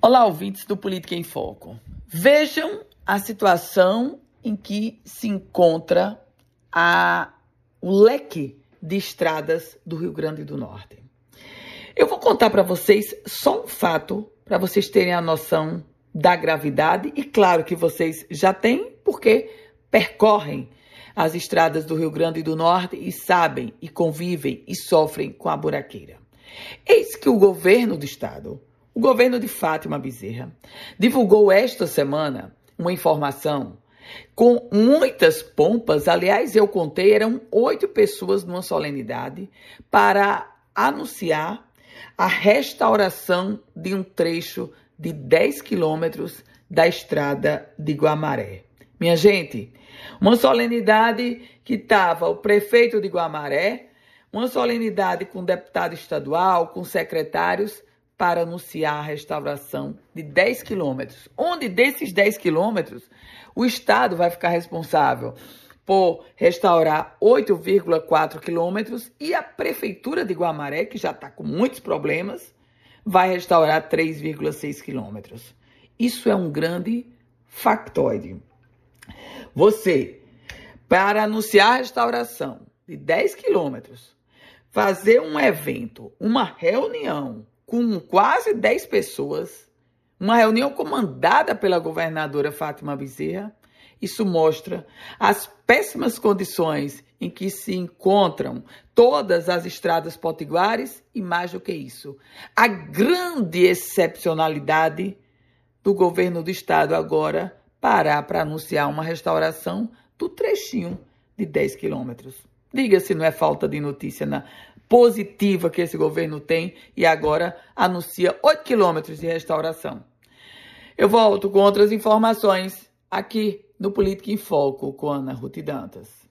Olá, ouvintes do Política em Foco. Vejam a situação em que se encontra a, o leque de estradas do Rio Grande do Norte. Eu vou contar para vocês só um fato para vocês terem a noção da gravidade e claro que vocês já têm porque percorrem as estradas do Rio Grande do Norte e sabem e convivem e sofrem com a buraqueira. Eis que o governo do estado o governo de Fátima Bezerra divulgou esta semana uma informação com muitas pompas. Aliás, eu contei, eram oito pessoas numa solenidade para anunciar a restauração de um trecho de 10 quilômetros da estrada de Guamaré. Minha gente, uma solenidade que estava o prefeito de Guamaré, uma solenidade com deputado estadual, com secretários para anunciar a restauração de 10 quilômetros, onde desses 10 quilômetros o Estado vai ficar responsável por restaurar 8,4 quilômetros e a Prefeitura de Guamaré, que já está com muitos problemas, vai restaurar 3,6 quilômetros. Isso é um grande factoide. Você, para anunciar a restauração de 10 quilômetros, fazer um evento, uma reunião com quase 10 pessoas, uma reunião comandada pela governadora Fátima Bezerra. Isso mostra as péssimas condições em que se encontram todas as estradas potiguares e, mais do que isso, a grande excepcionalidade do governo do estado agora parar para anunciar uma restauração do trechinho de 10 quilômetros. Diga se não é falta de notícia na, positiva que esse governo tem e agora anuncia 8 quilômetros de restauração. Eu volto com outras informações aqui no Política em Foco com Ana Ruth Dantas.